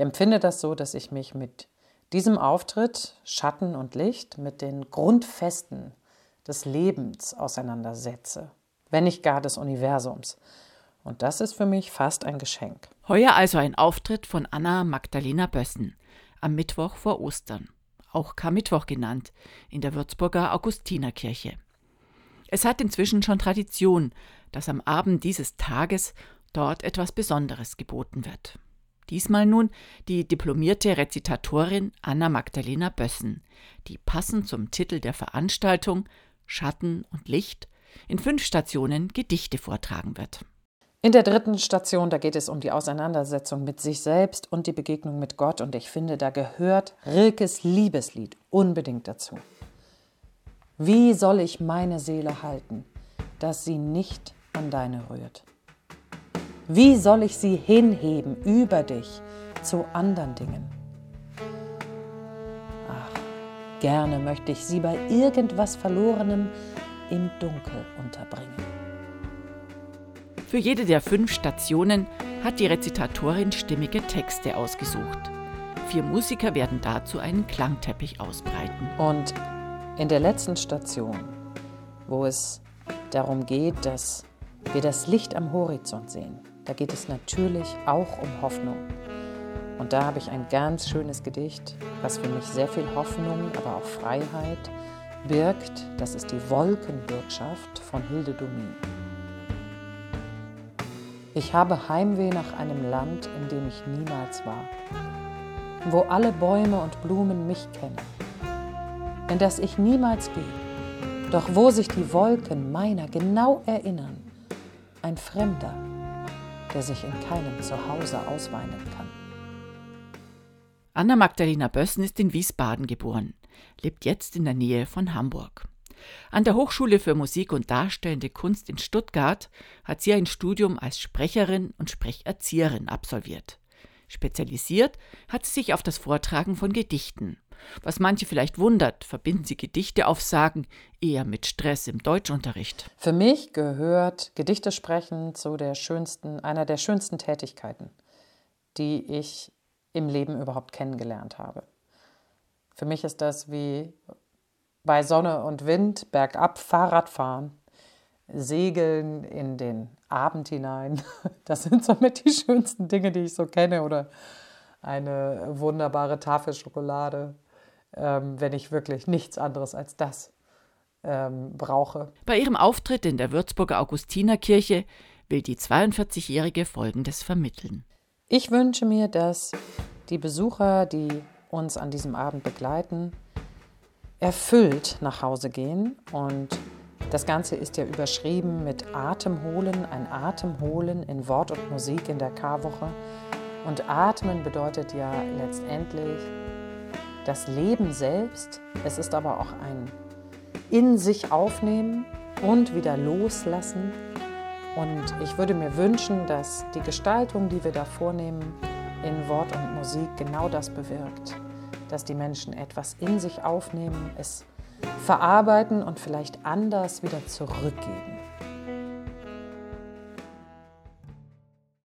empfinde das so, dass ich mich mit diesem Auftritt Schatten und Licht mit den Grundfesten des Lebens auseinandersetze, wenn nicht gar des Universums. Und das ist für mich fast ein Geschenk. Heuer also ein Auftritt von Anna Magdalena Bössen am Mittwoch vor Ostern, auch Karmittwoch genannt, in der Würzburger Augustinerkirche. Es hat inzwischen schon Tradition, dass am Abend dieses Tages dort etwas Besonderes geboten wird. Diesmal nun die diplomierte Rezitatorin Anna Magdalena Bössen, die passend zum Titel der Veranstaltung Schatten und Licht in fünf Stationen Gedichte vortragen wird. In der dritten Station, da geht es um die Auseinandersetzung mit sich selbst und die Begegnung mit Gott. Und ich finde, da gehört Rilkes Liebeslied unbedingt dazu. Wie soll ich meine Seele halten, dass sie nicht an deine rührt? Wie soll ich sie hinheben über dich zu anderen Dingen? Ach, gerne möchte ich sie bei irgendwas Verlorenem im Dunkel unterbringen. Für jede der fünf Stationen hat die Rezitatorin stimmige Texte ausgesucht. Vier Musiker werden dazu einen Klangteppich ausbreiten. Und in der letzten Station, wo es darum geht, dass wir das Licht am Horizont sehen, da geht es natürlich auch um Hoffnung. Und da habe ich ein ganz schönes Gedicht, was für mich sehr viel Hoffnung, aber auch Freiheit birgt. Das ist die Wolkenwirtschaft von Hilde Domin. Ich habe Heimweh nach einem Land, in dem ich niemals war, wo alle Bäume und Blumen mich kennen, in das ich niemals gehe, doch wo sich die Wolken meiner genau erinnern, ein Fremder, der sich in keinem Zuhause ausweinen kann. Anna Magdalena Bössen ist in Wiesbaden geboren, lebt jetzt in der Nähe von Hamburg. An der Hochschule für Musik und Darstellende Kunst in Stuttgart hat sie ein Studium als Sprecherin und Sprecherzieherin absolviert. Spezialisiert hat sie sich auf das Vortragen von Gedichten. Was manche vielleicht wundert, verbinden sie Gedichteaufsagen eher mit Stress im Deutschunterricht. Für mich gehört Gedichte sprechen zu der schönsten, einer der schönsten Tätigkeiten, die ich im Leben überhaupt kennengelernt habe. Für mich ist das wie bei Sonne und Wind bergab Fahrrad fahren, segeln in den Abend hinein. Das sind somit die schönsten Dinge, die ich so kenne. Oder eine wunderbare Tafel Schokolade, ähm, wenn ich wirklich nichts anderes als das ähm, brauche. Bei ihrem Auftritt in der Würzburger Augustinerkirche will die 42-Jährige Folgendes vermitteln. Ich wünsche mir, dass die Besucher, die uns an diesem Abend begleiten, erfüllt nach Hause gehen. Und das Ganze ist ja überschrieben mit Atemholen, ein Atemholen in Wort und Musik in der Karwoche. Und Atmen bedeutet ja letztendlich das Leben selbst. Es ist aber auch ein in sich aufnehmen und wieder loslassen. Und ich würde mir wünschen, dass die Gestaltung, die wir da vornehmen, in Wort und Musik genau das bewirkt dass die Menschen etwas in sich aufnehmen, es verarbeiten und vielleicht anders wieder zurückgeben.